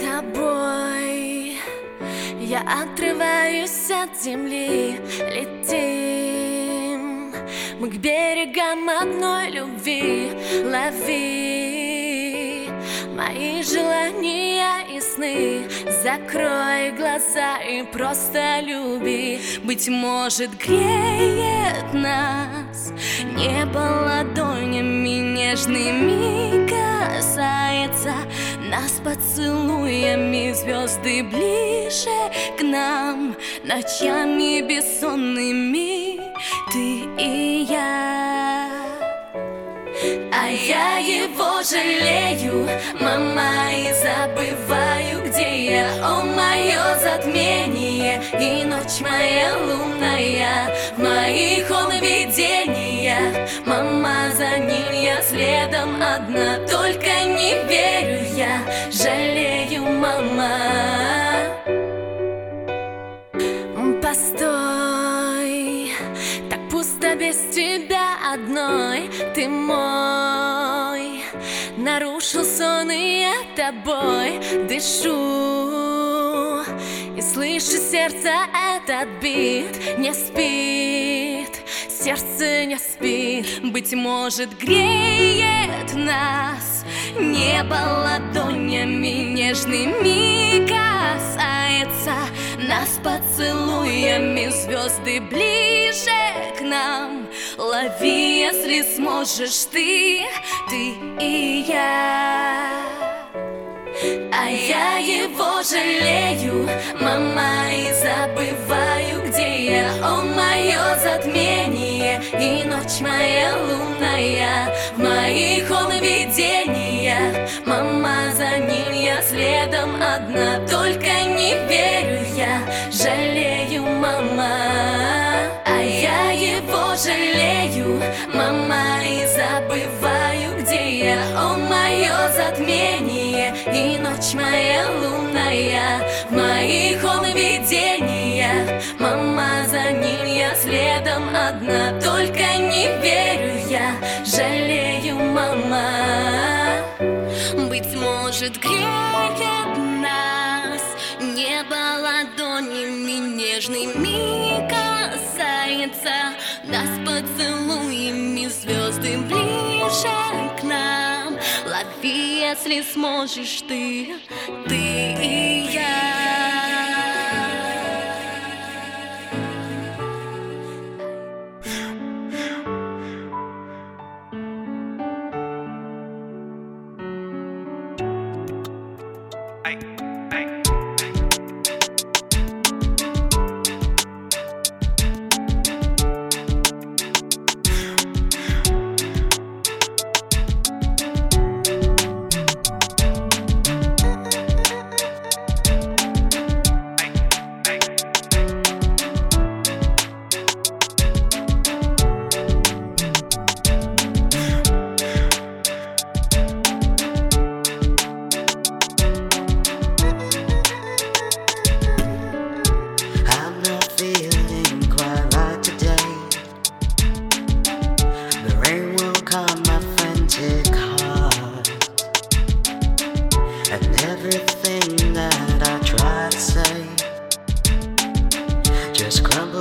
тобой. Я отрываюсь от земли Летим Мы к берегам одной любви. Лови Мои желания и сны Закрой глаза и просто люби. Быть может греет нас Небо ладонями нежными касается Нас поцелуями звезды ближе к нам Ночами бессонными. Ты и я. А я его жалею, мама, и забываю, где я. О, мое затмение и ночь моя лунная. В моих он видения, мама, за ним я следом одна. Только не верю одной Ты мой, нарушил сон и я тобой дышу. И слышу сердце этот бит Не спит, сердце не спит. Быть может греет нас Небо ладонями нежными касается Нас поцелуями звезды ближе к нам. Лови, если сможешь ты, ты и я. А я его жалею, мама, и забываю, где я. О, мое затмение и ночь моя лунная. В моих он видения, мама, за ним я следом одна. Только ночь моя лунная В моих он видения. Мама, за ним я следом одна Только не верю я, жалею, мама. Быть может, греет нас. Небо ладонями нежными касается. Нас поцелуями звезды ближе если сможешь ты, ты и я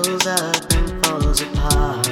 fills up and falls apart.